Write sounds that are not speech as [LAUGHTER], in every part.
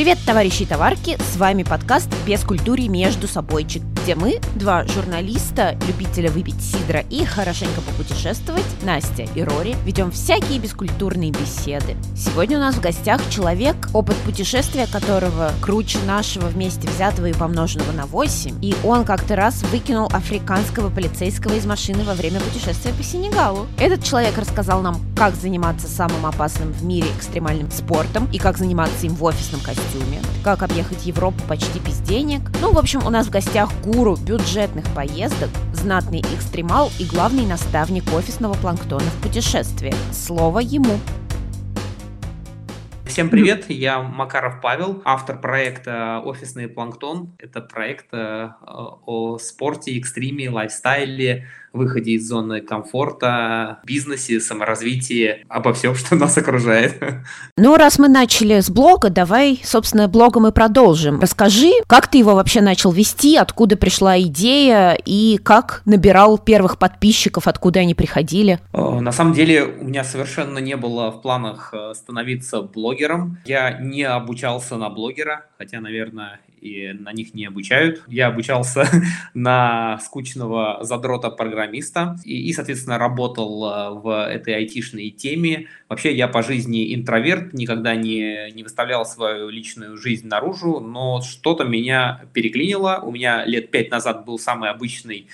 Привет, товарищи и товарки! С вами подкаст «Без культуре между собойчик», где мы, два журналиста, любителя выпить сидра и хорошенько попутешествовать, Настя и Рори, ведем всякие бескультурные беседы. Сегодня у нас в гостях человек, опыт путешествия которого круче нашего вместе взятого и помноженного на 8, и он как-то раз выкинул африканского полицейского из машины во время путешествия по Сенегалу. Этот человек рассказал нам, как заниматься самым опасным в мире экстремальным спортом и как заниматься им в офисном костюме, как объехать Европу почти без денег. Ну, в общем, у нас в гостях гуру бюджетных поездок, знатный экстремал и главный наставник офисного планктона в путешествии. Слово ему. Всем привет, я Макаров Павел, автор проекта «Офисный планктон». Это проект э, о спорте, экстриме, лайфстайле, выходе из зоны комфорта, бизнесе, саморазвитии, обо всем, что нас окружает. Ну, раз мы начали с блога, давай, собственно, блогом и продолжим. Расскажи, как ты его вообще начал вести, откуда пришла идея и как набирал первых подписчиков, откуда они приходили? Э, на самом деле, у меня совершенно не было в планах э, становиться блогером. Я не обучался на блогера, хотя, наверное, и на них не обучают. Я обучался [LAUGHS] на скучного задрота-программиста и, и, соответственно, работал э, в этой айтишной теме. Вообще, я по жизни интроверт, никогда не, не выставлял свою личную жизнь наружу, но что-то меня переклинило. У меня лет пять назад был самый обычный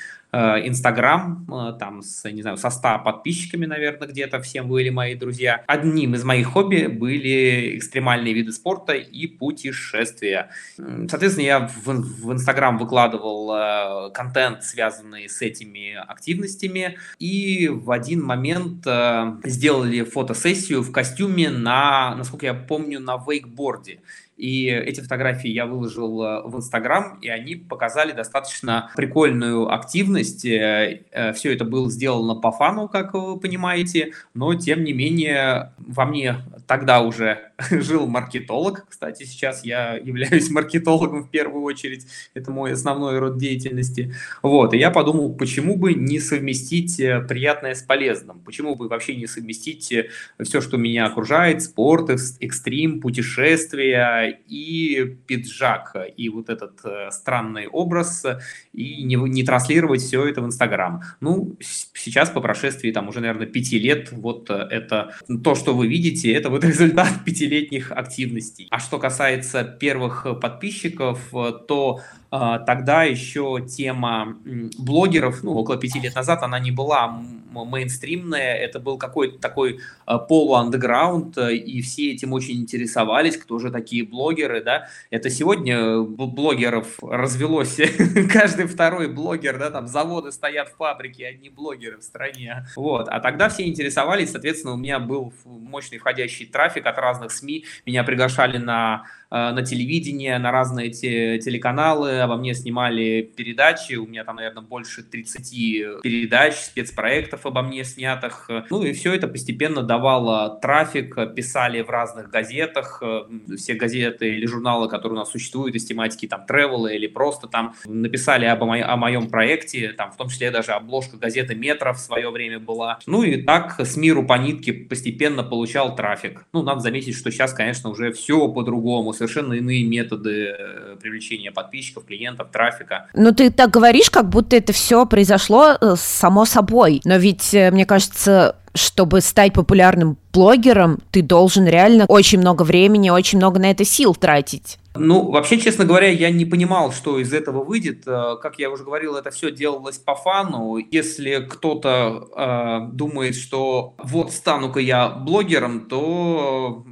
Инстаграм, э, там, с, не знаю, со 100 подписчиками, наверное, где-то всем были мои друзья. Одним из моих хобби были экстремальные виды спорта и путешествия. Соответственно, я в, в Инстаграм выкладывал э, контент, связанный с этими активностями, и в один момент э, сделали фотосессию в костюме на, насколько я помню, на вейкборде. И эти фотографии я выложил э, в Инстаграм, и они показали достаточно прикольную активность. Э, э, Все это было сделано по фану, как вы понимаете, но тем не менее во мне тогда уже [LAUGHS] жил маркетолог. Кстати, сейчас я являюсь [LAUGHS] маркетологом в первую очередь. Это мой основной род деятельности. Вот, и я подумал, почему бы не совместить приятное с полезным? Почему бы вообще не совместить все, что меня окружает, спорт, экстрим, путешествия, и пиджак, и вот этот э, странный образ, и не, не транслировать все это в Инстаграм. Ну, сейчас по прошествии там уже, наверное, пяти лет, вот э, это то, что вы видите, это вот [LAUGHS] результат пятилетних активностей. А что касается первых подписчиков, э, то тогда еще тема блогеров, ну, около пяти лет назад, она не была мейнстримная, это был какой-то такой полуандеграунд, и все этим очень интересовались, кто же такие блогеры, да. Это сегодня блогеров развелось, [LAUGHS] каждый второй блогер, да, там заводы стоят, фабрики, одни блогеры в стране. Вот, а тогда все интересовались, соответственно, у меня был мощный входящий трафик от разных СМИ, меня приглашали на Э, на телевидение, на разные те, телеканалы, обо мне снимали передачи, у меня там, наверное, больше 30 передач, спецпроектов обо мне снятых. Ну и все это постепенно давало трафик, писали в разных газетах, э, все газеты или журналы, которые у нас существуют из тематики там тревела или просто там написали об, о моем проекте, там в том числе даже обложка газеты «Метро» в свое время была. Ну и так с миру по нитке постепенно получал трафик. Ну, надо заметить, что сейчас, конечно, уже все по-другому, совершенно иные методы э, привлечения подписчиков, клиентов, трафика. Ну, ты так говоришь, как будто это все произошло э, само собой. Но ведь, э, мне кажется, чтобы стать популярным блогером, ты должен реально очень много времени, очень много на это сил тратить. Ну, вообще, честно говоря, я не понимал, что из этого выйдет. Как я уже говорил, это все делалось по фану. Если кто-то э, думает, что вот стану-ка я блогером, то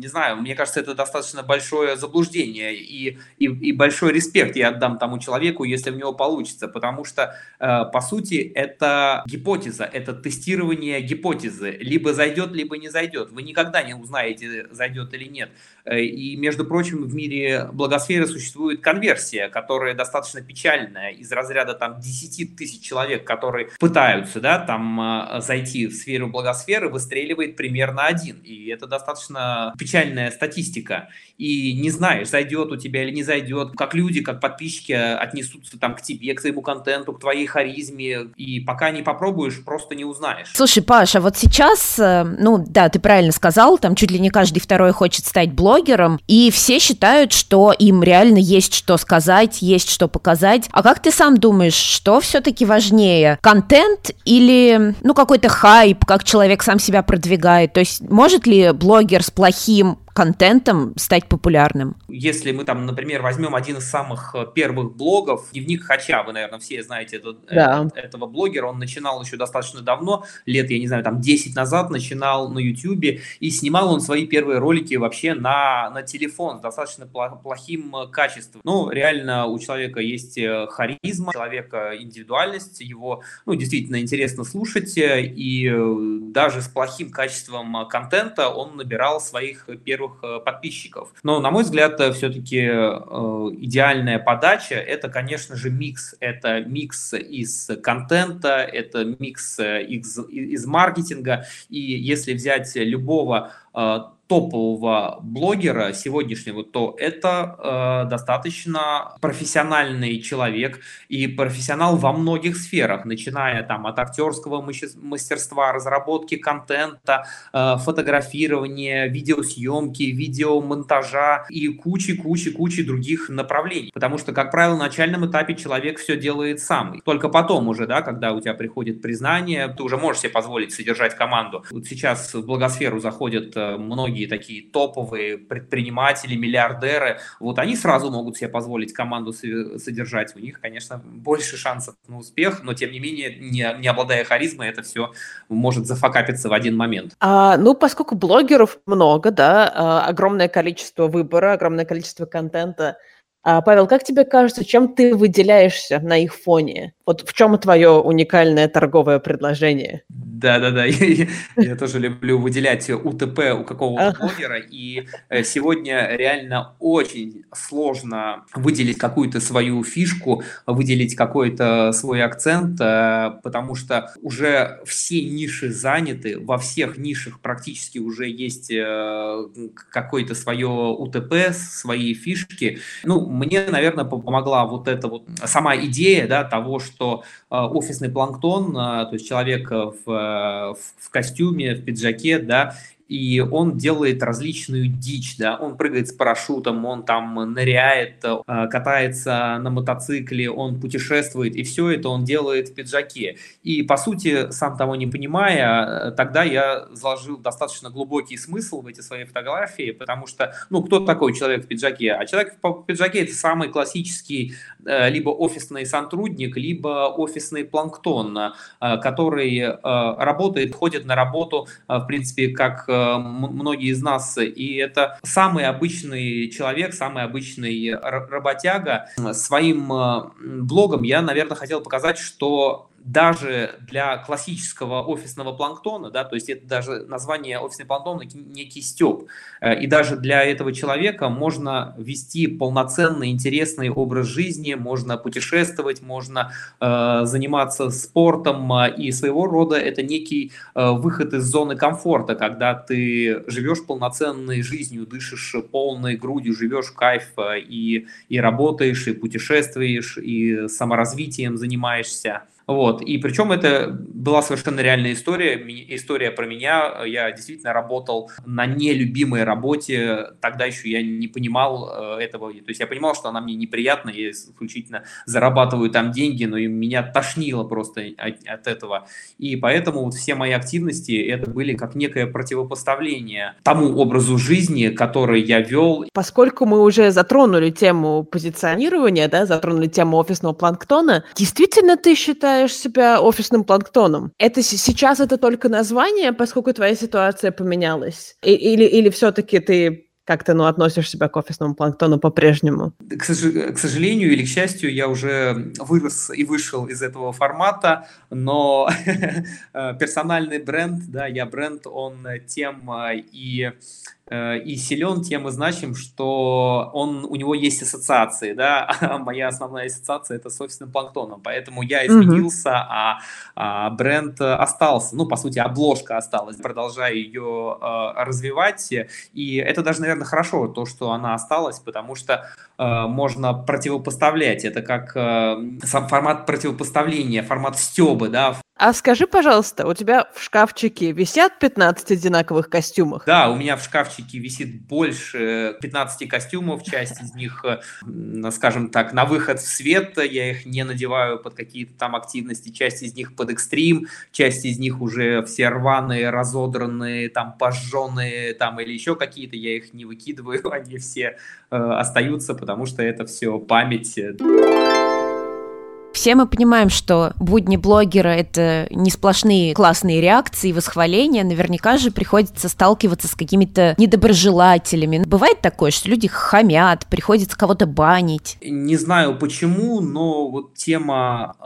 не знаю, мне кажется, это достаточно большое заблуждение и, и, и большой респект я отдам тому человеку, если у него получится, потому что, э, по сути, это гипотеза, это тестирование гипотезы. Либо зайдет, либо не зайдет. Вы никогда не узнаете, зайдет или нет. Э, и, между прочим, в мире благосферы существует конверсия, которая достаточно печальная, из разряда там 10 тысяч человек, которые пытаются да, там, э, зайти в сферу благосферы, выстреливает примерно один. И это достаточно печально печальная статистика и не знаешь, зайдет у тебя или не зайдет, как люди, как подписчики отнесутся там к тебе, к своему контенту, к твоей харизме, и пока не попробуешь, просто не узнаешь. Слушай, Паша, вот сейчас, э, ну да, ты правильно сказал, там чуть ли не каждый второй хочет стать блогером, и все считают, что им реально есть что сказать, есть что показать. А как ты сам думаешь, что все-таки важнее, контент или, ну, какой-то хайп, как человек сам себя продвигает? То есть может ли блогер с плохим таким контентом стать популярным? Если мы там, например, возьмем один из самых э, первых блогов, дневник Хача, вы, наверное, все знаете этот, э, да. этого блогера, он начинал еще достаточно давно, лет, я не знаю, там 10 назад начинал на YouTube, и снимал он свои первые ролики вообще на, на телефон с достаточно плохим э, качеством. Ну, реально у человека есть харизма, у человека индивидуальность, его, ну, действительно интересно слушать, и даже с плохим качеством контента он набирал своих первых первых э, подписчиков. Но, на мой взгляд, э, все-таки э, идеальная подача – это, конечно же, микс. Это микс из контента, это микс из, из маркетинга. И если взять любого топового блогера сегодняшнего, то это э, достаточно профессиональный человек и профессионал во многих сферах, начиная там от актерского мастерства, разработки контента, э, фотографирования, видеосъемки, видеомонтажа и кучи-кучи-кучи других направлений. Потому что, как правило, на начальном этапе человек все делает сам. Только потом уже, да, когда у тебя приходит признание, ты уже можешь себе позволить содержать команду. Вот сейчас в благосферу заходят э, многие такие топовые предприниматели, миллиардеры, вот они сразу могут себе позволить команду содержать. У них, конечно, больше шансов на успех, но тем не менее, не, не обладая харизмой, это все может зафакапиться в один момент. А, ну, поскольку блогеров много, да, а, огромное количество выбора, огромное количество контента, а, Павел, как тебе кажется, чем ты выделяешься на их фоне? Вот в чем твое уникальное торговое предложение? Да-да-да, [LAUGHS] я, я тоже люблю выделять УТП у какого-то блогера, и э, сегодня реально очень сложно выделить какую-то свою фишку, выделить какой-то свой акцент, э, потому что уже все ниши заняты, во всех нишах практически уже есть э, какое-то свое УТП, свои фишки. Ну, мне, наверное, помогла вот эта вот сама идея да, того, что офисный планктон, то есть человек в в костюме, в пиджаке, да, и он делает различную дичь, да, он прыгает с парашютом, он там ныряет, э, катается на мотоцикле, он путешествует, и все это он делает в пиджаке. И, по сути, сам того не понимая, тогда я заложил достаточно глубокий смысл в эти свои фотографии, потому что, ну, кто такой человек в пиджаке? А человек в пиджаке – это самый классический э, либо офисный сотрудник, либо офисный планктон, э, который работает, ходит на работу, в принципе, как многие из нас, и это самый обычный человек, самый обычный работяга. Своим э, блогом я, наверное, хотел показать, что даже для классического офисного планктона, да, то есть это даже название офисный планктон некий степ, э, и даже для этого человека можно вести полноценный, интересный образ жизни, можно путешествовать, можно э, заниматься спортом, э, и своего рода это некий э, выход из зоны комфорта, когда ты живешь полноценной жизнью, дышишь полной грудью, живешь в кайф э, и, и работаешь, и путешествуешь, и саморазвитием занимаешься. Вот. И причем это была совершенно реальная история, история про меня. Я действительно работал на нелюбимой работе, тогда еще я не понимал э, этого. То есть я понимал, что она мне неприятна, я исключительно зарабатываю там деньги, но меня тошнило просто от, от этого. И поэтому вот все мои активности это были как некое противопоставление тому образу жизни, который я вел. Поскольку мы уже затронули тему позиционирования, да, затронули тему офисного планктона, действительно ты считаешь, считаешь себя офисным планктоном? Это сейчас это только название, поскольку твоя ситуация поменялась? И, или, или все-таки ты как ты ну, относишь себя к офисному планктону по-прежнему? К, к сожалению или к счастью, я уже вырос и вышел из этого формата, но [LAUGHS] персональный бренд, да, я бренд, он тем и э, и силен тем и значим, что он, у него есть ассоциации, да, [LAUGHS] а моя основная ассоциация это с офисным планктоном, поэтому я изменился, mm-hmm. а, а бренд остался, ну, по сути, обложка осталась, продолжаю ее э, развивать, и это даже, наверное, хорошо, то, что она осталась, потому что э, можно противопоставлять, это как э, сам формат противопоставления, формат стебы, да, а скажи, пожалуйста, у тебя в шкафчике висят 15 одинаковых костюмов? Да, у меня в шкафчике висит больше 15 костюмов, часть из них, э, скажем так, на выход в свет, я их не надеваю под какие-то там активности, часть из них под экстрим, часть из них уже все рваные, разодранные, там пожженные, там или еще какие-то, я их не выкидываю, [LAUGHS] они все э, остаются, потому что это все память. Все мы понимаем, что будни блогера — это не сплошные классные реакции, восхваления. Наверняка же приходится сталкиваться с какими-то недоброжелателями. Бывает такое, что люди хамят, приходится кого-то банить. Не знаю почему, но вот тема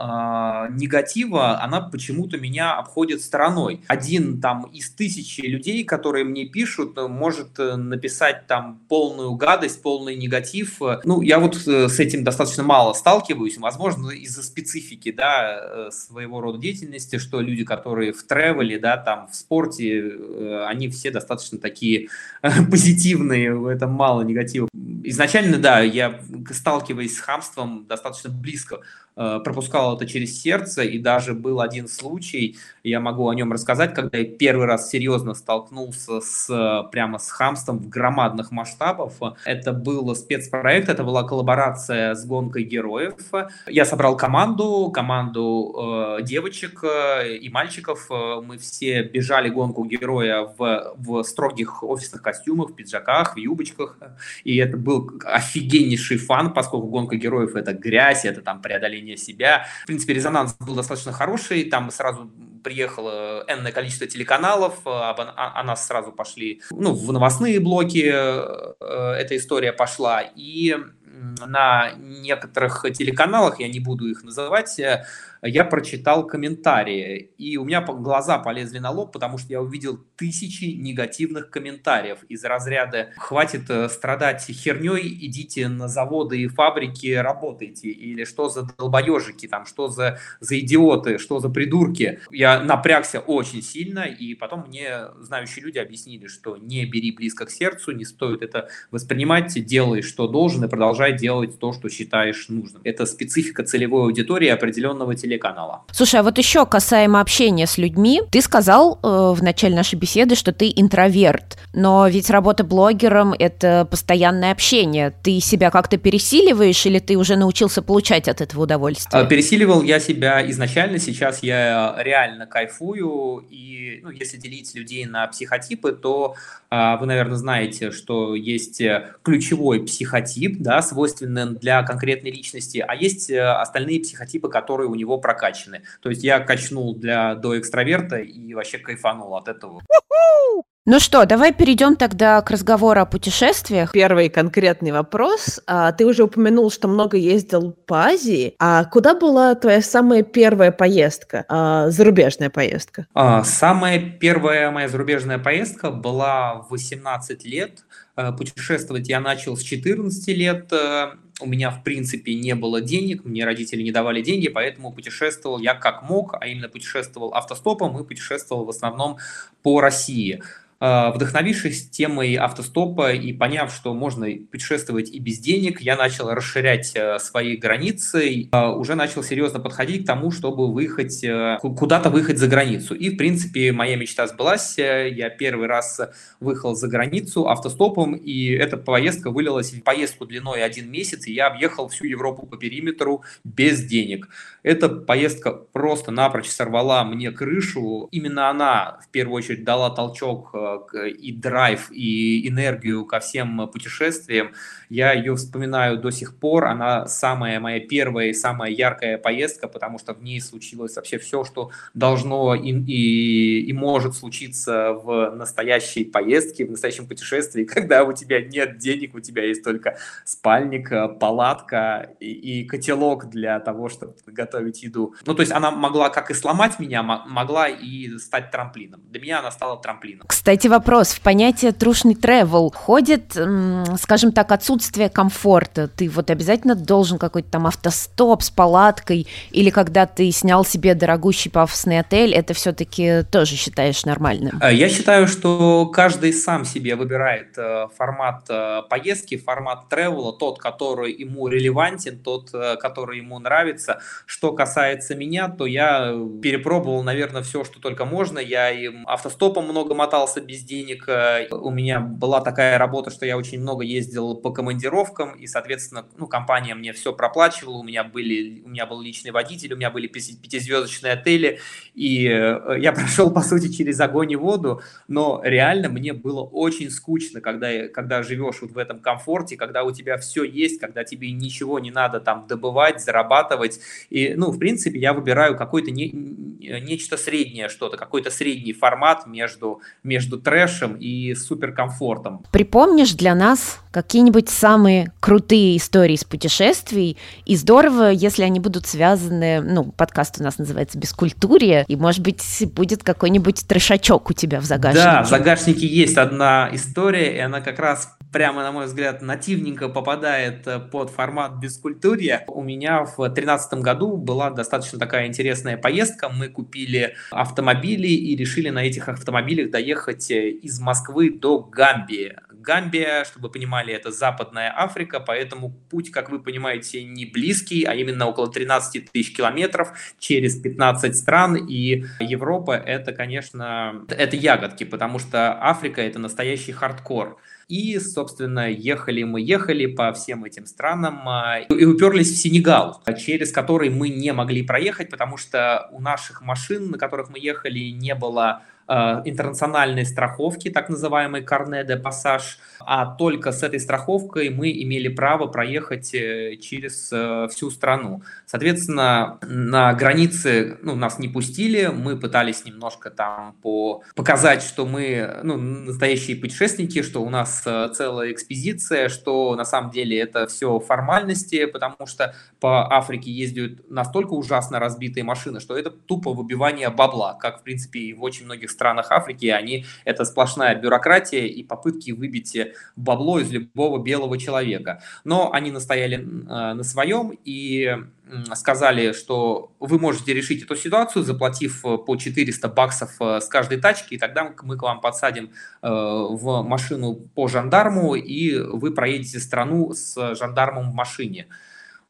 э, негатива, она почему-то меня обходит стороной. Один там из тысячи людей, которые мне пишут, может э, написать там полную гадость, полный негатив. Ну, я вот э, с этим достаточно мало сталкиваюсь. Возможно, из из-за специфики, да, э, своего рода деятельности, что люди, которые в тревеле, да, там, в спорте, э, они все достаточно такие [LAUGHS] позитивные, в этом мало негатива. Изначально, да, я сталкиваясь с хамством достаточно близко Э, пропускал это через сердце, и даже был один случай, я могу о нем рассказать, когда я первый раз серьезно столкнулся с прямо с хамством в громадных масштабах. Это был спецпроект, это была коллаборация с гонкой героев. Я собрал команду, команду э, девочек э, и мальчиков. Мы все бежали гонку героя в, в строгих офисных костюмах, в пиджаках, в юбочках. И это был офигеннейший фан, поскольку гонка героев это грязь, это там преодоление себя. В принципе, резонанс был достаточно хороший, там сразу приехало энное количество телеканалов, а, о, нас сразу пошли, ну, в новостные блоки э, эта история пошла, и на некоторых телеканалах, я не буду их называть, э, я прочитал комментарии, и у меня глаза полезли на лоб, потому что я увидел тысячи негативных комментариев из разряда «хватит э, страдать херней, идите на заводы и фабрики, работайте», или «что за долбоежики, там, что за, за идиоты, что за придурки». Я напрягся очень сильно, и потом мне знающие люди объяснили, что не бери близко к сердцу, не стоит это воспринимать, делай, что должен, и продолжай делать то, что считаешь нужным. Это специфика целевой аудитории определенного телевизора телеканала. Слушай, а вот еще касаемо общения с людьми, ты сказал э, в начале нашей беседы, что ты интроверт, но ведь работа блогером — это постоянное общение. Ты себя как-то пересиливаешь или ты уже научился получать от этого удовольствие? А, пересиливал я себя изначально, сейчас я реально кайфую, и ну, если делить людей на психотипы, то а, вы, наверное, знаете, что есть э, ключевой психотип, да, свойственный для конкретной личности, а есть э, остальные психотипы, которые у него прокачаны. То есть я качнул для до экстраверта и вообще кайфанул от этого. Ну что, давай перейдем тогда к разговору о путешествиях. Первый конкретный вопрос. А, ты уже упомянул, что много ездил по Азии. А куда была твоя самая первая поездка, а, зарубежная поездка? А, самая первая моя зарубежная поездка была в 18 лет. А, путешествовать я начал с 14 лет. А, у меня, в принципе, не было денег, мне родители не давали деньги, поэтому путешествовал я как мог, а именно путешествовал автостопом и путешествовал в основном по России. А, вдохновившись темой автостопа и поняв, что можно путешествовать и без денег, я начал расширять э, свои границы, а, уже начал серьезно подходить к тому, чтобы выехать, э, куда-то выехать за границу. И, в принципе, моя мечта сбылась. Я первый раз выехал за границу автостопом, и эта поездка вылилась в поездку длиной один месяц, и я объехал всю Европу по периметру без денег. Эта поездка просто напрочь сорвала мне крышу. Именно она, в первую очередь, дала толчок э, и драйв, и энергию ко всем путешествиям. Я ее вспоминаю до сих пор. Она самая моя первая и самая яркая поездка, потому что в ней случилось вообще все, что должно и, и, и может случиться в настоящей поездке, в настоящем путешествии, [LAUGHS] когда у тебя нет денег, у тебя есть только спальник, палатка и, и котелок для того, чтобы готовить еду. Ну, то есть она могла как и сломать меня, могла и стать трамплином. Для меня она стала трамплином. Кстати, вопрос. В понятие трушный travel входит, скажем так, отсутствие комфорта. Ты вот обязательно должен какой-то там автостоп с палаткой или когда ты снял себе дорогущий пафосный отель, это все-таки тоже считаешь нормальным? Э, я считаю, что каждый сам себе выбирает э, формат э, поездки, формат тревела, тот, который ему релевантен, тот, который ему нравится. Что касается меня, то я перепробовал, наверное, все, что только можно. Я и автостопом много мотался без денег. У меня была такая работа, что я очень много ездил по командировкам, и, соответственно, ну, компания мне все проплачивала. У меня, были, у меня был личный водитель, у меня были пятизвездочные отели, и я [LAUGHS] прошел, по сути, через огонь и воду, но реально мне было очень скучно, когда, когда живешь вот в этом комфорте, когда у тебя все есть, когда тебе ничего не надо там добывать, зарабатывать. И, ну, в принципе, я выбираю какой-то не, нечто среднее что-то, какой-то средний формат между, между трэшем и суперкомфортом. Припомнишь для нас какие-нибудь самые крутые истории из путешествий, и здорово, если они будут связаны, ну, подкаст у нас называется «Бескультурье», и, может быть, будет какой-нибудь трешачок у тебя в загашнике. Да, в загашнике есть одна история, и она как раз прямо, на мой взгляд, нативненько попадает э, под формат бескультурья. У меня в 2013 году была достаточно такая интересная поездка. Мы купили автомобили и решили на этих автомобилях доехать э, из Москвы до Гамбии. Гамбия, чтобы понимали, это Западная Африка, поэтому путь, как вы понимаете, не близкий, а именно около 13 тысяч километров через 15 стран, и Европа это, конечно, это ягодки, потому что Африка это настоящий хардкор. И, собственно, ехали мы, ехали по всем этим странам а, и уперлись в Сенегал, через который мы не могли проехать, потому что у наших машин, на которых мы ехали, не было интернациональной страховки, так называемый carnet de passage, а только с этой страховкой мы имели право проехать э, через э, всю страну. Соответственно, на границе ну, нас не пустили, мы пытались немножко там по... показать, что мы ну, настоящие путешественники, что у нас целая экспедиция, что на самом деле это все формальности, потому что по Африке ездят настолько ужасно разбитые машины, что это тупо выбивание бабла, как, в принципе, и в очень многих странах Африки, они это сплошная бюрократия и попытки выбить бабло из любого белого человека. Но они настояли э, на своем и сказали, что вы можете решить эту ситуацию, заплатив э, по 400 баксов э, с каждой тачки, и тогда мы к вам подсадим в машину по жандарму, и вы проедете страну с жандармом в машине.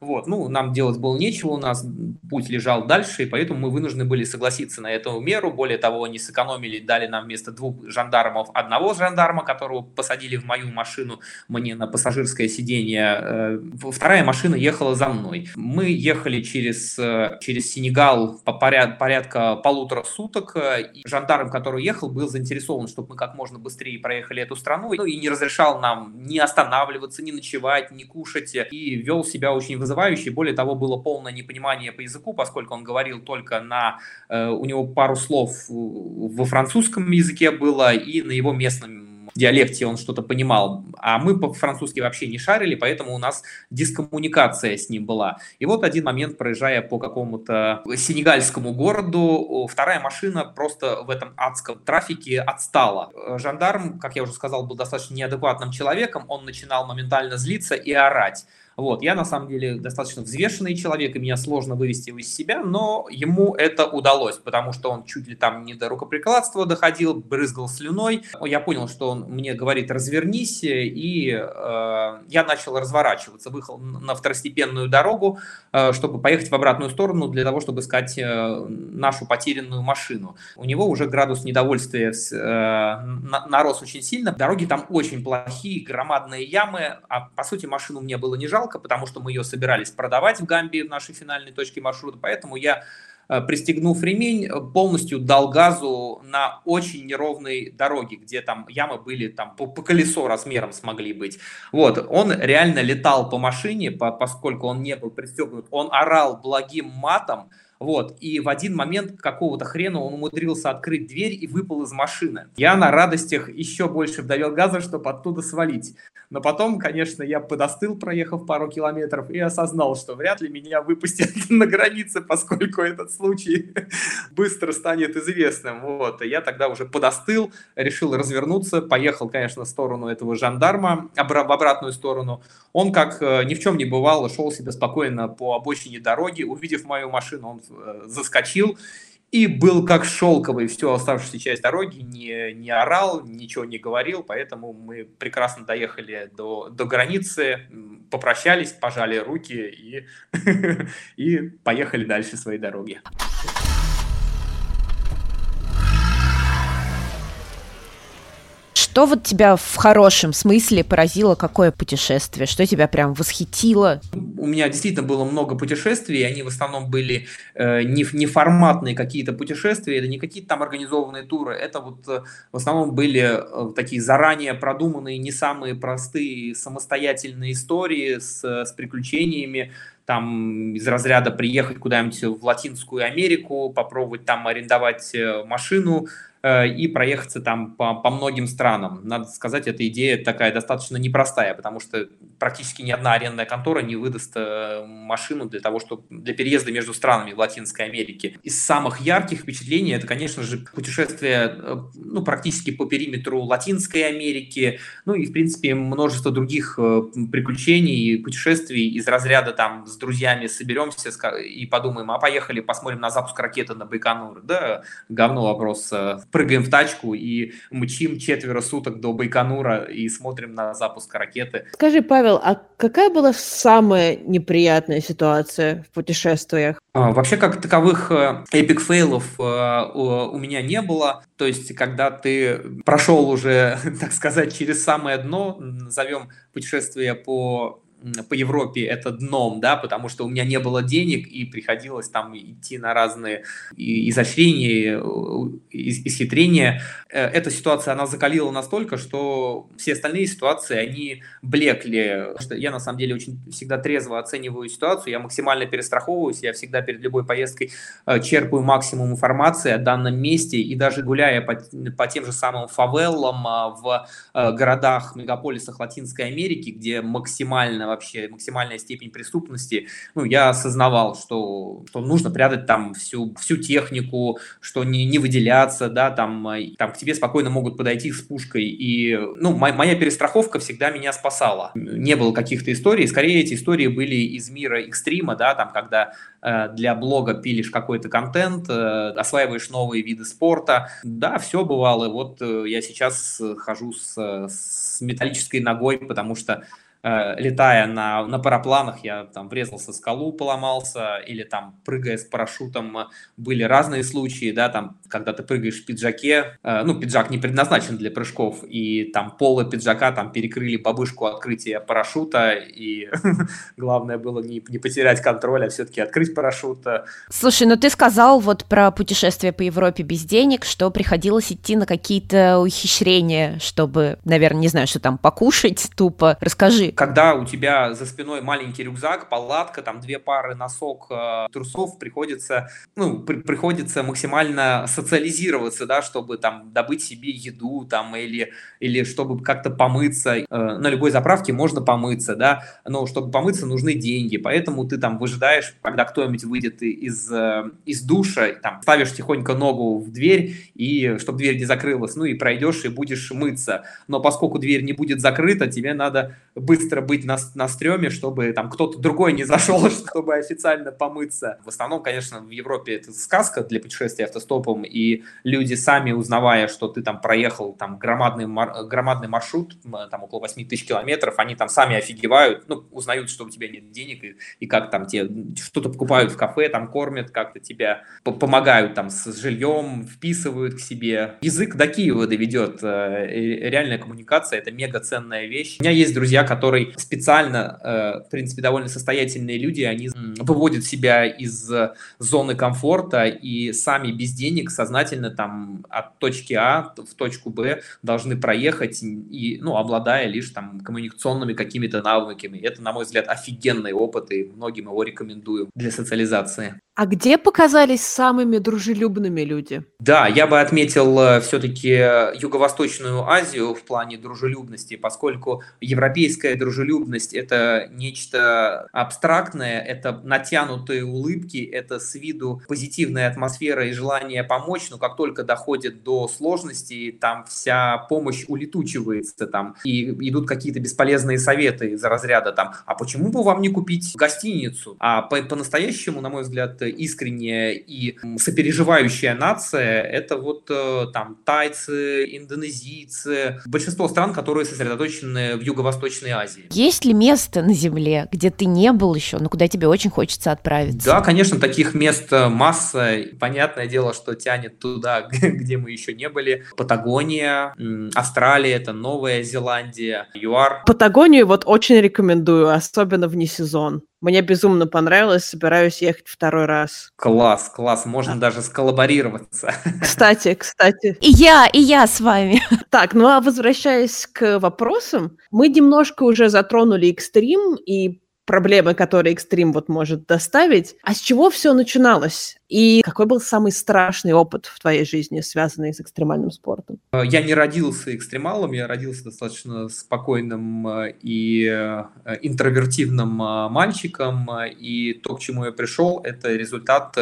Вот, ну, нам делать было нечего, у нас путь лежал дальше, и поэтому мы вынуждены были согласиться на эту меру. Более того, они сэкономили, дали нам вместо двух жандармов одного жандарма, которого посадили в мою машину, мне на пассажирское сиденье. Э, вторая машина ехала за мной. Мы ехали через, э, через Сенегал по поряд, порядка полутора суток, и жандарм, который ехал, был заинтересован, чтобы мы как можно быстрее проехали эту страну, ну, и не разрешал нам ни останавливаться, ни ночевать, ни кушать, и вел себя очень вызывающе вызывающий. Более того, было полное непонимание по языку, поскольку он говорил только на... Э, у него пару слов во французском языке было и на его местном диалекте он что-то понимал, а мы по-французски вообще не шарили, поэтому у нас дискоммуникация с ним была. И вот один момент, проезжая по какому-то сенегальскому городу, вторая машина просто в этом адском трафике отстала. Жандарм, как я уже сказал, был достаточно неадекватным человеком, он начинал моментально злиться и орать. Вот, я на самом деле достаточно взвешенный человек, и меня сложно вывести его из себя, но ему это удалось, потому что он чуть ли там не до рукоприкладства доходил, брызгал слюной. Я понял, что он мне говорит «развернись», и э, я начал разворачиваться, выехал на второстепенную дорогу, э, чтобы поехать в обратную сторону для того, чтобы искать э, нашу потерянную машину. У него уже градус недовольствия э, нарос очень сильно, дороги там очень плохие, громадные ямы, а по сути машину мне было не жалко, жалко, потому что мы ее собирались продавать в Гамбии в нашей финальной точке маршрута, поэтому я э, пристегнув ремень, полностью дал газу на очень неровной дороге, где там ямы были там по, по колесо размером смогли быть. Вот, он реально летал по машине, по, поскольку он не был пристегнут, он орал благим матом, Вот. И в один момент какого-то хрена он умудрился открыть дверь и выпал из машины. Я на радостях еще больше вдавил газа, чтобы оттуда свалить. Но потом, конечно, я подостыл, проехав пару километров, и осознал, что вряд ли меня выпустят [LAUGHS] на границе, поскольку этот случай [LAUGHS] быстро станет известным. Вот. И я тогда уже подостыл, решил развернуться, поехал, конечно, в сторону этого жандарма, в обратную сторону. Он, как э, ни в чем не бывало, шел себе спокойно по обочине дороги. Увидев мою машину, он э, заскочил и был как шелковый всю оставшуюся часть дороги, не, не орал, ничего не говорил, поэтому мы прекрасно доехали до, до границы, попрощались, пожали руки и, [LAUGHS] и поехали дальше своей дороги. Что вот тебя в хорошем смысле поразило, какое путешествие? Что тебя прям восхитило? У меня действительно было много путешествий, они в основном были э, не, неформатные какие-то путешествия, это не какие-то там организованные туры, это вот э, в основном были э, такие заранее продуманные, не самые простые самостоятельные истории с, с приключениями, там из разряда приехать куда-нибудь в Латинскую Америку, попробовать там арендовать э, машину, и проехаться там по, по многим странам. Надо сказать, эта идея такая достаточно непростая, потому что практически ни одна арендная контора не выдаст э, машину для того, чтобы для переезда между странами в Латинской Америке. Из самых ярких впечатлений это, конечно же, путешествие э, ну, практически по периметру Латинской Америки, ну и, в принципе, множество других приключений и путешествий из разряда там с друзьями соберемся и подумаем, а поехали, посмотрим на запуск ракеты на Байконур. Да, говно вопрос прыгаем в тачку и мчим четверо суток до Байконура и смотрим на запуск ракеты. Скажи, Павел, а какая была самая неприятная ситуация в путешествиях? А, вообще, как таковых эпик фейлов э, у меня не было. То есть, когда ты прошел уже, [LAUGHS] так сказать, через самое дно, назовем путешествие по по Европе это дном, да, потому что у меня не было денег и приходилось там идти на разные изощрения, исхитрения. Э, эта ситуация, она закалила настолько, что все остальные ситуации, они блекли. Я на самом деле очень всегда трезво оцениваю ситуацию, я максимально перестраховываюсь, я всегда перед любой поездкой э, черпаю максимум информации о данном месте и даже гуляя по, по тем же самым фавеллам а, в э, городах, мегаполисах Латинской Америки, где максимально вообще максимальная степень преступности, ну, я осознавал, что, что нужно прятать там всю, всю технику, что не, не выделяться, да, там, там к тебе спокойно могут подойти с пушкой. И, ну, моя, моя перестраховка всегда меня спасала. Не было каких-то историй, скорее эти истории были из мира экстрима, да, там, когда э, для блога пилишь какой-то контент, э, осваиваешь новые виды спорта. Да, все бывало. Вот э, я сейчас хожу с, с металлической ногой, потому что Э, летая на, на парапланах, я там врезался в скалу, поломался, или там прыгая с парашютом, э, были разные случаи, да, там, когда ты прыгаешь в пиджаке, э, ну, пиджак не предназначен для прыжков, и там полы пиджака там перекрыли бабушку открытия парашюта, и [LAUGHS] главное было не, не потерять контроль, а все-таки открыть парашют. Слушай, ну ты сказал вот про путешествие по Европе без денег, что приходилось идти на какие-то ухищрения, чтобы, наверное, не знаю, что там покушать тупо. Расскажи, когда у тебя за спиной маленький рюкзак, палатка, там две пары носок, э, трусов, приходится, ну, при, приходится максимально социализироваться, да, чтобы там добыть себе еду, там, или, или чтобы как-то помыться. Э, на любой заправке можно помыться, да, но чтобы помыться нужны деньги, поэтому ты там выжидаешь, когда кто-нибудь выйдет из, э, из душа, там, ставишь тихонько ногу в дверь, и чтобы дверь не закрылась, ну, и пройдешь, и будешь мыться. Но поскольку дверь не будет закрыта, тебе надо быстро быстро быть на, на стреме, чтобы там кто-то другой не зашел, [LAUGHS] чтобы официально помыться. В основном, конечно, в Европе это сказка для путешествия автостопом, и люди сами, узнавая, что ты там проехал там громадный, мар, громадный маршрут, там около 8 тысяч километров, они там сами офигевают, ну, узнают, что у тебя нет денег, и, и как там тебе что-то покупают в кафе, там кормят, как-то тебя помогают там с жильем, вписывают к себе. Язык до Киева доведет. Э, реальная коммуникация – это мега ценная вещь. У меня есть друзья, которые который специально, э, в принципе, довольно состоятельные люди, они выводят себя из зоны комфорта и сами без денег сознательно там от точки А в точку Б должны проехать, и, ну, обладая лишь там коммуникационными какими-то навыками. Это, на мой взгляд, офигенный опыт, и многим его рекомендую для социализации. А где показались самыми дружелюбными люди? Да, я бы отметил э, все-таки Юго-Восточную Азию в плане дружелюбности, поскольку европейская дружелюбность – это нечто абстрактное, это натянутые улыбки, это с виду позитивная атмосфера и желание помочь, но как только доходит до сложностей, там вся помощь улетучивается, там, и идут какие-то бесполезные советы из разряда, там, а почему бы вам не купить гостиницу? А по-настоящему, на мой взгляд, искренняя и сопереживающая нация, это вот э, там тайцы, индонезийцы, большинство стран, которые сосредоточены в Юго-Восточной Азии. Есть ли место на Земле, где ты не был еще, но куда тебе очень хочется отправиться? Да, конечно, таких мест э, масса. Понятное дело, что тянет туда, [LAUGHS] где мы еще не были. Патагония, Австралия, это Новая Зеландия, ЮАР. Патагонию вот очень рекомендую, особенно вне сезон. Мне безумно понравилось, собираюсь ехать второй раз. Класс, класс, можно а. даже сколлаборироваться. Кстати, кстати. И я, и я с вами. Так, ну а возвращаясь к вопросам, мы немножко уже затронули экстрим и проблемы, которые экстрим вот может доставить. А с чего все начиналось? И какой был самый страшный опыт в твоей жизни, связанный с экстремальным спортом? Э, я не родился экстремалом, я родился достаточно спокойным э, и э, интровертивным мальчиком, и то, к чему я пришел, это результат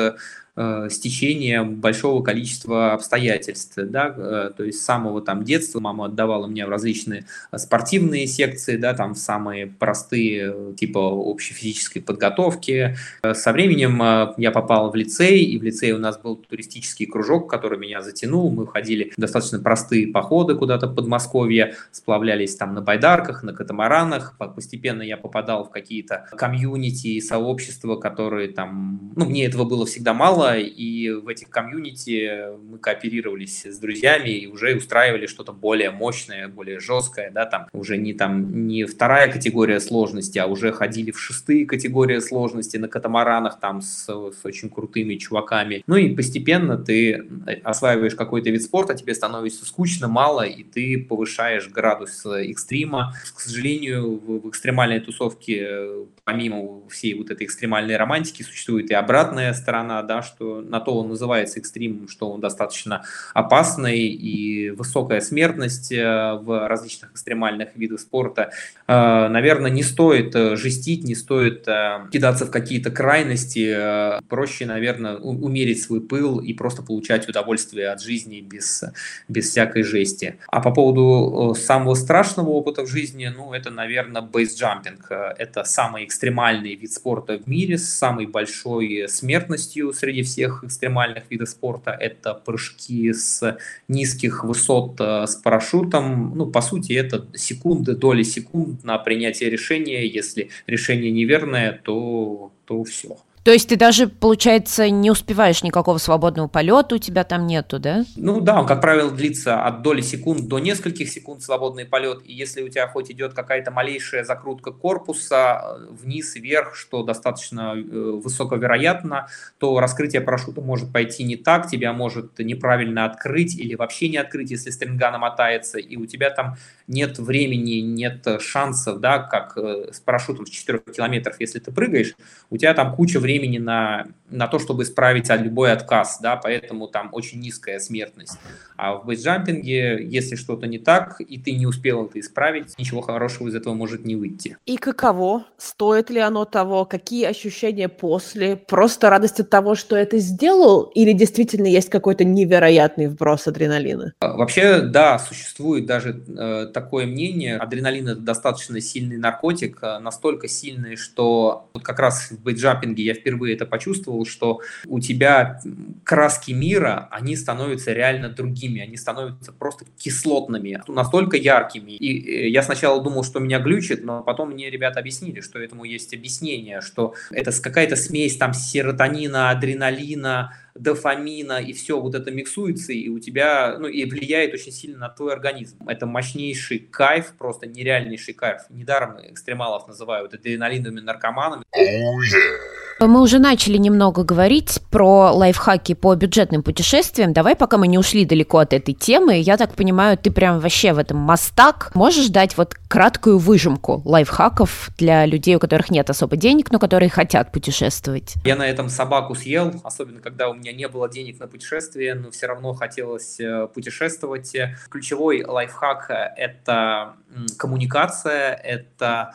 стечение большого количества обстоятельств, да, то есть с самого там детства мама отдавала меня в различные спортивные секции, да, там самые простые типа общей физической подготовки. Со временем я попал в лицей, и в лицее у нас был туристический кружок, который меня затянул. Мы ходили в достаточно простые походы куда-то в Подмосковье, сплавлялись там на байдарках, на катамаранах. Постепенно я попадал в какие-то комьюнити и сообщества, которые там, ну, мне этого было всегда мало, и в этих комьюнити мы кооперировались с друзьями и уже устраивали что-то более мощное, более жесткое, да, там уже не там не вторая категория сложности, а уже ходили в шестые категории сложности на катамаранах там с, с очень крутыми чуваками. Ну и постепенно ты осваиваешь какой-то вид спорта, тебе становится скучно, мало, и ты повышаешь градус экстрима. К сожалению, в, экстремальной тусовке, помимо всей вот этой экстремальной романтики, существует и обратная сторона, да, что на то он называется экстримом, что он достаточно опасный и высокая смертность э, в различных экстремальных видах спорта. Э, наверное, не стоит э, жестить, не стоит кидаться в какие-то крайности. Проще, наверное, умерить свой пыл и просто получать удовольствие от жизни без, без всякой жести. А по поводу самого страшного опыта в жизни, ну, это, наверное, бейсджампинг. Это самый экстремальный вид спорта в мире с самой большой смертностью среди всех экстремальных видов спорта это прыжки с низких высот э, с парашютом. Ну, по сути, это секунды, доли секунд на принятие решения. Если решение неверное, то, то все. То есть ты даже, получается, не успеваешь никакого свободного полета, у тебя там нету, да? Ну да, он, как правило, длится от доли секунд до нескольких секунд свободный полет. И если у тебя хоть идет какая-то малейшая закрутка корпуса э, вниз, вверх, что достаточно э, высоковероятно, то раскрытие парашюта может пойти не так, тебя может неправильно открыть или вообще не открыть, если стринга намотается, и у тебя там нет времени, нет шансов, да, как э, с парашютом с 4 километров, если ты прыгаешь, у тебя там куча времени на, на то, чтобы исправить любой отказ, да, поэтому там очень низкая смертность. А в бейсджампинге, если что-то не так, и ты не успел это исправить, ничего хорошего из этого может не выйти. И каково? Стоит ли оно того? Какие ощущения после? Просто радость от того, что это сделал? Или действительно есть какой-то невероятный вброс адреналина? А, вообще, да, существует даже э, такое мнение. Адреналин – это достаточно сильный наркотик, э, настолько сильный, что вот как раз в бейджапинге я впервые это почувствовал, что у тебя краски мира, они становятся реально другими, они становятся просто кислотными, настолько яркими. И я сначала думал, что меня глючит, но потом мне ребята объяснили, что этому есть объяснение, что это какая-то смесь там серотонина, адреналина, дофамина, и все вот это миксуется, и у тебя, ну, и влияет очень сильно на твой организм. Это мощнейший кайф, просто нереальнейший кайф. Недаром экстремалов называют адреналиновыми наркоманами. Oh, yeah. Мы уже начали немного говорить про лайфхаки по бюджетным путешествиям. Давай, пока мы не ушли далеко от этой темы, я так понимаю, ты прям вообще в этом мастак. Можешь дать вот краткую выжимку лайфхаков для людей, у которых нет особо денег, но которые хотят путешествовать? Я на этом собаку съел, особенно когда у меня не было денег на путешествие, но все равно хотелось э, путешествовать. Ключевой лайфхак – это коммуникация, это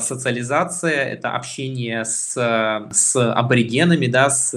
социализация, это общение с, с аборигенами, да, с,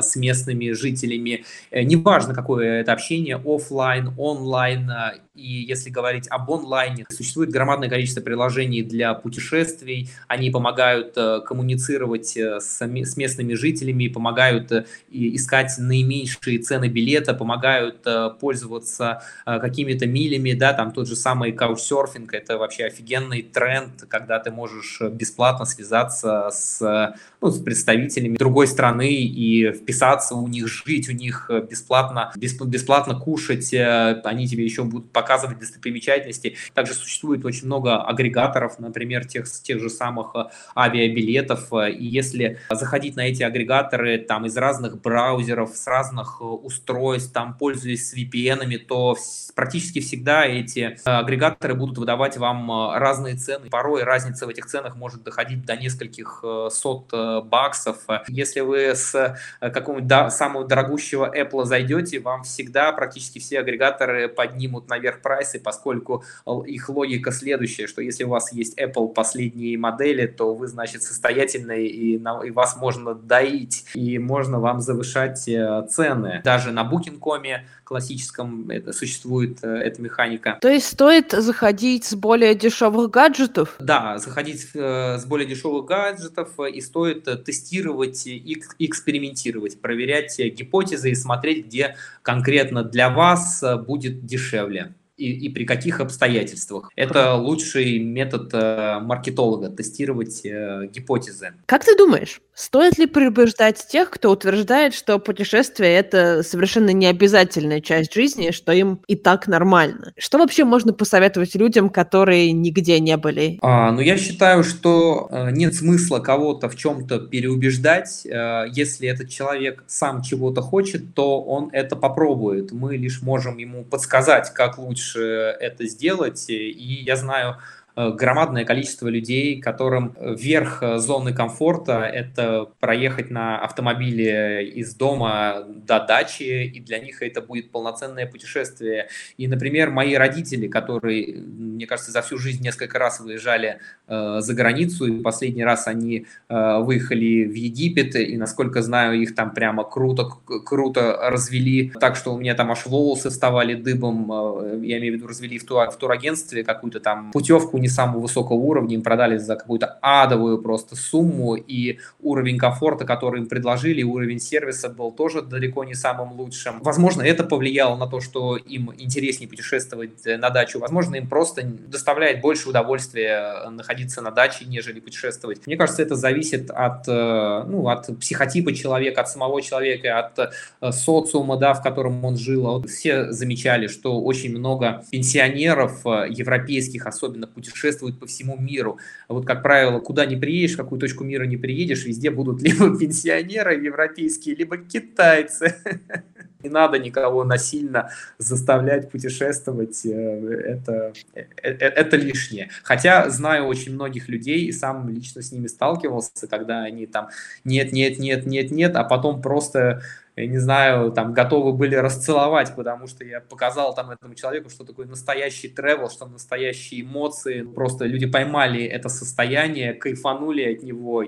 с местными жителями. Э, неважно, какое это общение, офлайн, онлайн, э, и если говорить об онлайне, существует громадное количество приложений для путешествий. Они помогают э, коммуницировать э, с, с местными жителями, помогают э, искать наименьшие цены билета, помогают пользоваться какими-то милями, да, там тот же самый каучсерфинг, это вообще офигенный тренд, когда ты можешь бесплатно связаться с, ну, с представителями другой страны и вписаться у них, жить у них бесплатно, бесплатно кушать, они тебе еще будут показывать достопримечательности. Также существует очень много агрегаторов, например, тех, тех же самых э, авиабилетов. Э, и если заходить на эти агрегаторы там из разных браузеров, с разных э, устройств, там пользуясь VPN, то практически всегда эти агрегаторы будут выдавать вам разные цены. Порой разница в этих ценах может доходить до нескольких сот баксов. Если вы с какого-нибудь самого дорогущего Apple зайдете, вам всегда практически все агрегаторы поднимут наверх вверх прайсы, поскольку их логика следующая, что если у вас есть Apple последние модели, то вы, значит, состоятельные, и, на, и вас можно доить, и можно вам завышать э, цены. Даже на Booking.com классическом это существует э, эта механика. То есть стоит заходить с более дешевых гаджетов? Да, заходить э, с более дешевых гаджетов и стоит тестировать и экспериментировать, проверять гипотезы и смотреть, где конкретно для вас будет дешевле и, и при каких обстоятельствах. Это лучший метод э, маркетолога тестировать э, гипотезы. Как ты думаешь, стоит ли предупреждать тех, кто утверждает, что путешествие это совершенно необязательная часть жизни, что им и так нормально? Что вообще можно посоветовать людям, которые нигде не были? А, ну, я считаю, что э, нет смысла кого-то в чем-то переубеждать. Если этот человек сам чего-то хочет, то он это попробует. Мы лишь можем ему подсказать, как лучше лучше это сделать. И я знаю громадное количество людей, которым верх э, зоны комфорта – это проехать на автомобиле из дома до дачи, и для них это будет полноценное путешествие. И, например, мои родители, которые, мне кажется, за всю жизнь несколько раз выезжали э, за границу, и последний раз они э, выехали в Египет, и, насколько знаю, их там прямо круто, круто развели, так что у меня там аж волосы вставали дыбом, э, я имею в виду, развели в, тур, в турагентстве какую-то там путевку не самого высокого уровня, им продали за какую-то адовую просто сумму, и уровень комфорта, который им предложили, уровень сервиса был тоже далеко не самым лучшим. Возможно, это повлияло на то, что им интереснее путешествовать на дачу. Возможно, им просто доставляет больше удовольствия находиться на даче, нежели путешествовать. Мне кажется, это зависит от, э, ну, от психотипа человека, от самого человека, от э, социума, да, в котором он жил. Вот все замечали, что очень много пенсионеров э, европейских, особенно путешествующих, путешествуют по всему миру. А вот, как правило, куда не приедешь, в какую точку мира не приедешь, везде будут [LAUGHS] либо пенсионеры европейские, либо китайцы. [LAUGHS] Не надо никого насильно заставлять путешествовать, э, это, это, э, это лишнее. Хотя знаю очень многих людей и сам лично с ними сталкивался, когда они там нет, нет, нет, нет, нет, а потом просто я не знаю, там готовы были расцеловать, потому что я показал там этому человеку, что такое настоящий тревел, что настоящие эмоции. Просто люди поймали это состояние, кайфанули от него.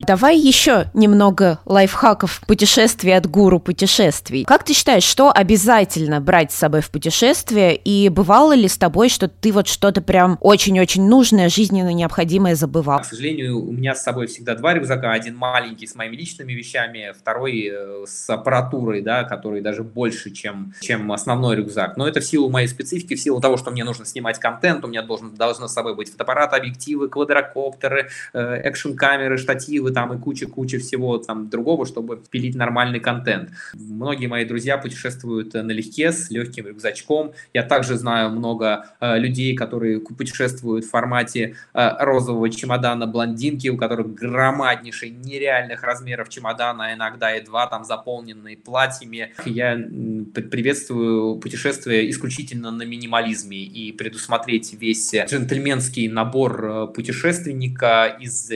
Давай еще немного лайфхаков путешествий от гуру путешествий. Как ты считаешь, что обязательно брать с собой в путешествие? И бывало ли с тобой, что ты вот что-то прям очень-очень нужное, жизненно необходимое забывал? К сожалению, у меня с собой всегда два рюкзака. Один маленький с моими личными вещами, второй э, с аппаратурой, да, который даже больше, чем, чем основной рюкзак. Но это в силу моей специфики, в силу того, что мне нужно снимать контент, у меня должен, должно с собой быть фотоаппарат, объективы, квадрокоптеры, э, экшн-камеры, штативы там и куча-куча всего там другого, чтобы пилить нормальный контент. Многие мои друзья путешествуют э, налегке, с легким рюкзачком. Я также знаю много э, людей, которые путешествуют в формате э, розового чемодана блондинки, у которых громаднейший, нереальных размеров чемодана, иногда и два там заполненные платьями. Я приветствую путешествие исключительно на минимализме и предусмотреть весь джентльменский набор э, путешественника из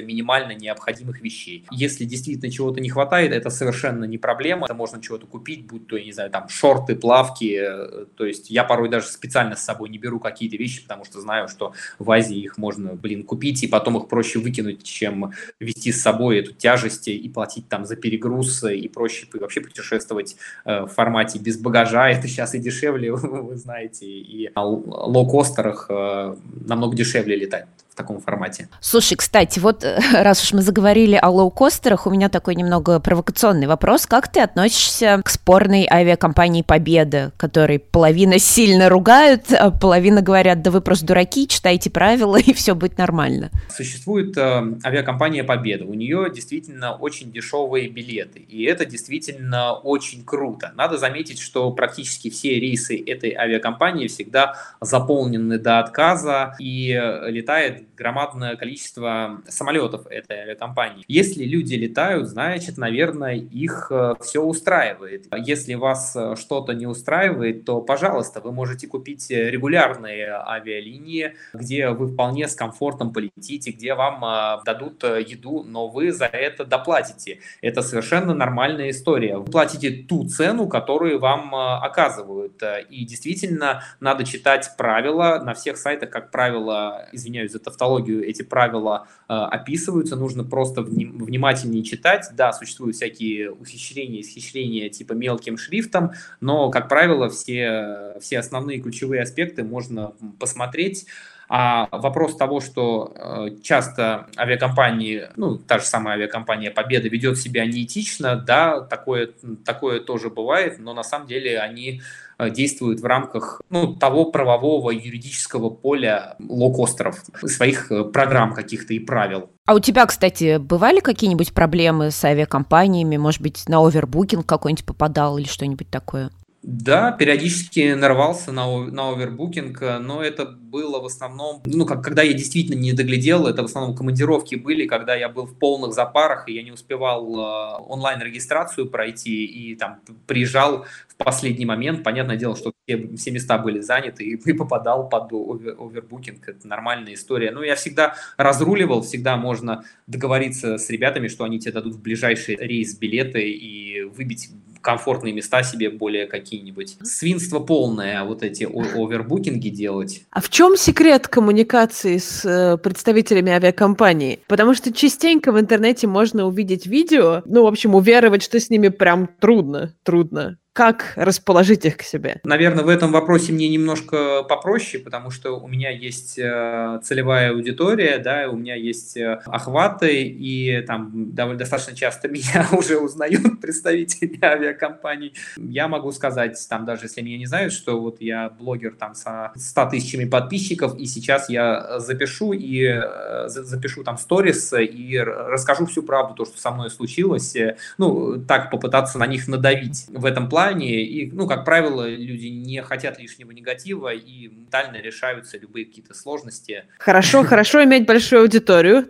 минимально необходимых вещей. Если действительно чего-то не хватает, это совершенно не проблема. Это можно чего-то купить, будь то, я не знаю, там шорты, плавки. Э, то есть я порой даже специально с собой не беру какие-то вещи, потому что знаю, что в Азии их можно, блин, купить, и потом их проще выкинуть, чем вести с собой эту тяжесть и платить там за перегруз, и проще вообще путешествовать э, в формате без багажа. [LAUGHS] Это сейчас и дешевле, [LAUGHS] вы знаете, и на лоукостерах намного дешевле летать таком формате. Слушай, кстати, вот э, [LAUGHS] раз уж мы заговорили о лоукостерах, у меня такой немного провокационный вопрос. Как ты относишься к спорной авиакомпании «Победа», которой половина сильно ругают, а половина говорят, да вы просто дураки, читайте правила, [LAUGHS] и все будет нормально? Существует э, авиакомпания «Победа». У нее действительно очень дешевые билеты, и это действительно очень круто. Надо заметить, что практически все рейсы этой авиакомпании всегда заполнены до отказа, и летает громадное количество самолетов этой авиакомпании. Если люди летают, значит, наверное, их э, все устраивает. Если вас э, что-то не устраивает, то, пожалуйста, вы можете купить регулярные авиалинии, где вы вполне с комфортом полетите, где вам э, дадут еду, но вы за это доплатите. Это совершенно нормальная история. Вы платите ту цену, которую вам оказывают. И действительно, надо читать правила. На всех сайтах, как правило, извиняюсь за тавтологию эти правила э, описываются, нужно просто вним, внимательнее читать. Да, существуют всякие ухищрения, исхищрения типа мелким шрифтом, но, как правило, все, все основные ключевые аспекты можно посмотреть. А вопрос того, что э, часто авиакомпании, ну, та же самая авиакомпания Победа ведет себя неэтично, да, такое, такое тоже бывает, но на самом деле они э, действуют в рамках ну, того правового юридического поля лоукостеров, своих э, программ каких-то и правил. А у тебя, кстати, бывали какие-нибудь проблемы с авиакомпаниями? Может быть, на овербукинг какой-нибудь попадал или что-нибудь такое? Да, периодически нарвался на, на овербукинг, но это было в основном, ну, как, когда я действительно не доглядел, это в основном командировки были, когда я был в полных запарах, и я не успевал э, онлайн-регистрацию пройти, и там приезжал в последний момент. Понятное дело, что все, все места были заняты, и, [LAUGHS] и попадал под овер, овербукинг. Это нормальная история. Но я всегда разруливал, всегда можно договориться с ребятами, что они тебе дадут в ближайший рейс билеты и выбить комфортные места себе более какие-нибудь. Свинство полное, вот эти овербукинги делать. А в чем секрет коммуникации с э, представителями авиакомпании? Потому что частенько в интернете можно увидеть видео, ну, в общем, уверовать, что с ними прям трудно, трудно как расположить их к себе? Наверное, в этом вопросе мне немножко попроще, потому что у меня есть э, целевая аудитория, да, у меня есть э, охваты, и там довольно достаточно часто [LAUGHS] меня уже узнают представители [LAUGHS] авиакомпаний. Я могу сказать, там даже если меня не знают, что вот я блогер там со 100 тысячами подписчиков, и сейчас я запишу и э, запишу там сторис и расскажу всю правду, то, что со мной случилось, ну, так попытаться на них надавить в этом плане, желание, и, ну, как правило, люди не хотят лишнего негатива и ментально решаются любые какие-то сложности. Хорошо, [LAUGHS] хорошо иметь большую аудиторию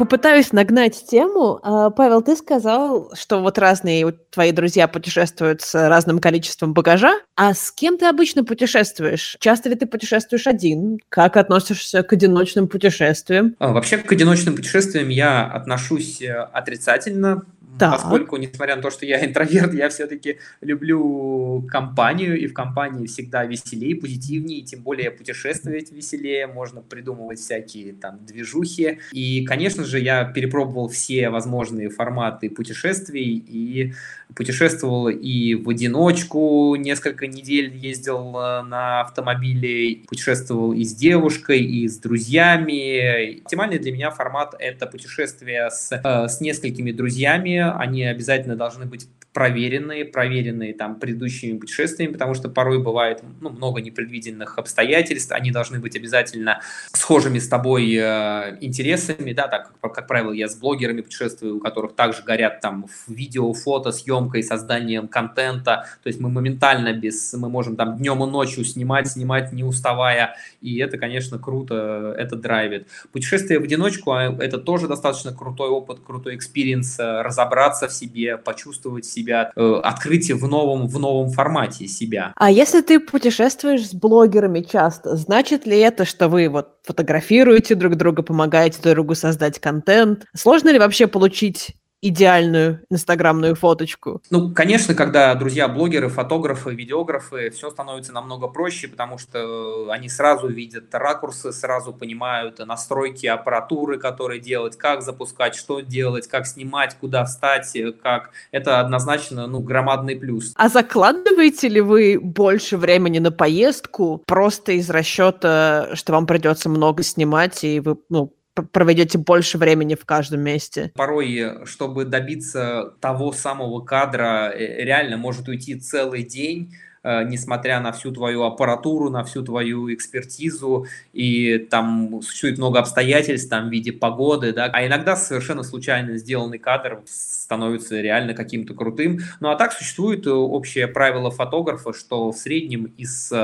попытаюсь нагнать тему. А, Павел, ты сказал, что вот разные твои друзья путешествуют с разным количеством багажа. А с кем ты обычно путешествуешь? Часто ли ты путешествуешь один? Как относишься к одиночным путешествиям? А, вообще к одиночным путешествиям я отношусь э, отрицательно Так. поскольку, несмотря на то, что я [LAUGHS] интроверт, я все-таки люблю компанию, и в компании всегда веселее, позитивнее, тем более путешествовать веселее, можно придумывать всякие там движухи. И, конечно же, я перепробовал все возможные форматы путешествий и путешествовал и в одиночку, несколько недель ездил э, на автомобиле, путешествовал и с девушкой, и с друзьями. Оптимальный для меня формат – это путешествие с, э, с несколькими друзьями. Они обязательно должны быть проверенные, проверенные там предыдущими путешествиями, потому что порой бывает ну, много непредвиденных обстоятельств, они должны быть обязательно схожими с тобой э, интересами, да, так как, как правило, я с блогерами путешествую, у которых также горят там видео, фото, съемкой, созданием контента, то есть мы моментально без, мы можем там днем и ночью снимать, снимать не уставая, и это, конечно, круто, это драйвит. Путешествие в одиночку, а, это тоже достаточно крутой опыт, крутой experience, э, разобраться в себе, почувствовать себя себя, э, открытие в новом, в новом формате себя. А если ты путешествуешь с блогерами часто, значит ли это, что вы вот фотографируете друг друга, помогаете друг другу создать контент? Сложно ли вообще получить идеальную инстаграмную фоточку? Ну, конечно, когда друзья блогеры, фотографы, видеографы, все становится намного проще, потому что они сразу видят ракурсы, сразу понимают настройки аппаратуры, которые делать, как запускать, что делать, как снимать, куда встать, как... Это однозначно, ну, громадный плюс. А закладываете ли вы больше времени на поездку просто из расчета, что вам придется много снимать, и вы, ну, проведете больше времени в каждом месте. Порой, чтобы добиться того самого кадра, э, реально может уйти целый день, Э, несмотря на всю твою аппаратуру, на всю твою экспертизу, и там существует много обстоятельств там, в виде погоды, да, а иногда совершенно случайно сделанный кадр становится реально каким-то крутым. Ну а так существует э, общее правило фотографа, что в среднем из 100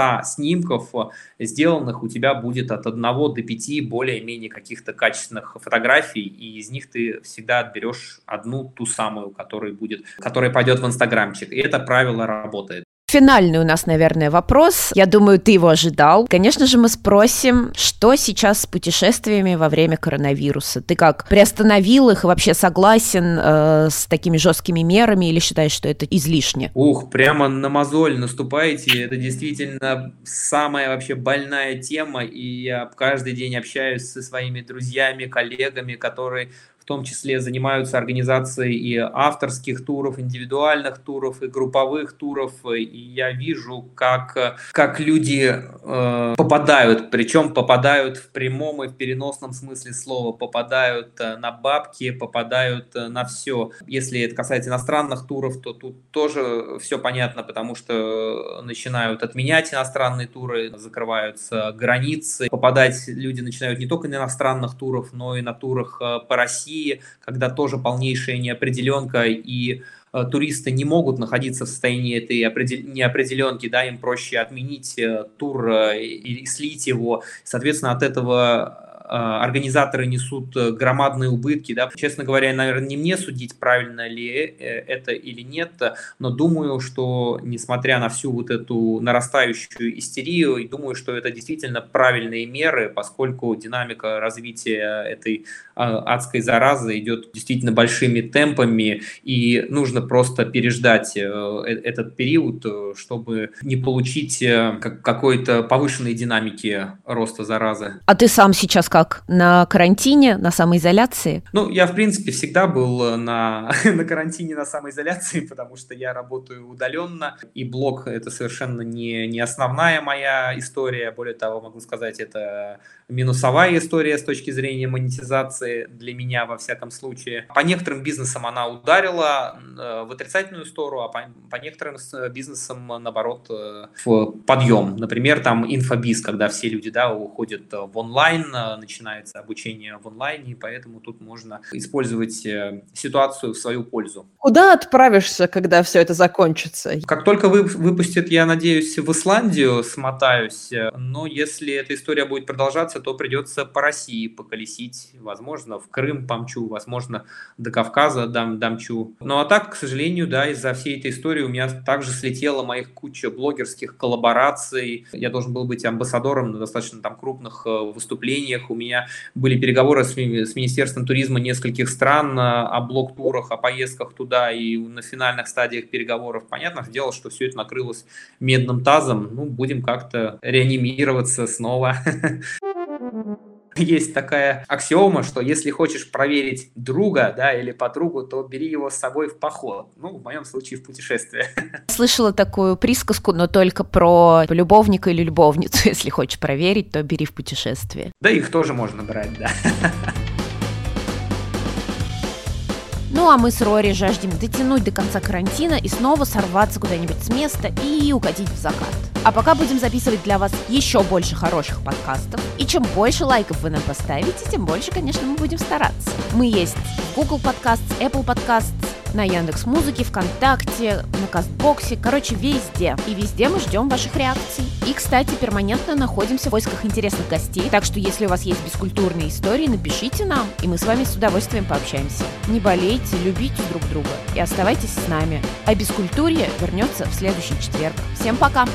э, снимков сделанных у тебя будет от 1 до 5 более-менее каких-то качественных фотографий, и из них ты всегда отберешь одну, ту самую, которая будет, которая пойдет в инстаграмчик. И это правило работает. Финальный у нас, наверное, вопрос. Я думаю, ты его ожидал. Конечно же, мы спросим, что сейчас с путешествиями во время коронавируса? Ты как, приостановил их и вообще согласен э, с такими жесткими мерами или считаешь, что это излишне? Ух, прямо на мозоль наступаете. Это действительно самая вообще больная тема, и я каждый день общаюсь со своими друзьями, коллегами, которые в том числе занимаются организацией и авторских туров, индивидуальных туров, и групповых туров, и я вижу, как, как люди э, попадают, причем попадают в прямом и в переносном смысле слова, попадают э, на бабки, попадают э, на все. Если это касается иностранных туров, то тут тоже все понятно, потому что начинают отменять иностранные туры, закрываются границы, попадать люди начинают не только на иностранных туров, но и на турах э, по России, России, когда тоже полнейшая неопределенка и э, туристы не могут находиться в состоянии этой неопределенки, да, им проще отменить э, тур э, и слить его. Соответственно, от этого организаторы несут э, громадные убытки. Да? Честно говоря, наверное, не мне судить, правильно ли э, это или нет, но думаю, что несмотря на всю вот эту нарастающую истерию, думаю, что это действительно правильные меры, поскольку динамика развития этой адской заразы идет действительно большими темпами, и нужно просто переждать э, этот период, чтобы не получить какой-то повышенной динамики роста заразы. А ты сам сейчас как? Как? На карантине, на самоизоляции? Ну, я, в принципе, всегда был э, на, [LAUGHS] на карантине, на самоизоляции, [LAUGHS] потому что я работаю удаленно, и блог — это совершенно не, не основная моя история. Более того, могу сказать, это минусовая история с точки зрения монетизации для меня, во всяком случае. По некоторым бизнесам она ударила э, в отрицательную сторону, а по, по некоторым бизнесам, наоборот, э, в подъем. Например, там инфобиз, когда все люди да, уходят в онлайн, начинается обучение в онлайне, и поэтому тут можно использовать э, ситуацию в свою пользу. Куда отправишься, когда все это закончится? Как только вы, выпустят, я надеюсь, в Исландию смотаюсь, но если эта история будет продолжаться, то придется по России поколесить, возможно, в Крым помчу, возможно, до Кавказа дам, дамчу. Ну а так, к сожалению, да, из-за всей этой истории у меня также слетела моих куча блогерских коллабораций. Я должен был быть амбассадором на достаточно там крупных э, выступлениях У меня были переговоры с, с Министерством туризма нескольких стран о блок-турах, о поездках туда и на финальных стадиях переговоров. Понятно дело, что все это накрылось медным тазом. Ну, будем как-то реанимироваться снова. [LAUGHS] [LAUGHS] Есть такая аксиома, что если хочешь проверить друга, да, или подругу, то бери его с собой в поход. Ну, в моем случае в путешествие. [LAUGHS] Слышала такую присказку, но только про любовника или любовницу. [LAUGHS] Если хочешь проверить, то бери в путешествие. Да, их тоже можно брать, да. Ну а мы с Рори жаждем дотянуть до конца карантина и снова сорваться куда-нибудь с места и угодить в закат. А пока будем записывать для вас еще больше хороших подкастов. И чем больше лайков вы нам поставите, тем больше, конечно, мы будем стараться. Мы есть Google Podcasts, Apple Podcasts, на Яндекс Музыке, ВКонтакте, на Кастбоксе, короче, везде. И везде мы ждем ваших реакций. И, кстати, перманентно находимся в поисках интересных гостей, так что если у вас есть бескультурные истории, напишите нам, и мы с вами с удовольствием пообщаемся. Не болейте, любите друг друга и оставайтесь с нами. А бескультурье вернется в следующий четверг. Всем пока!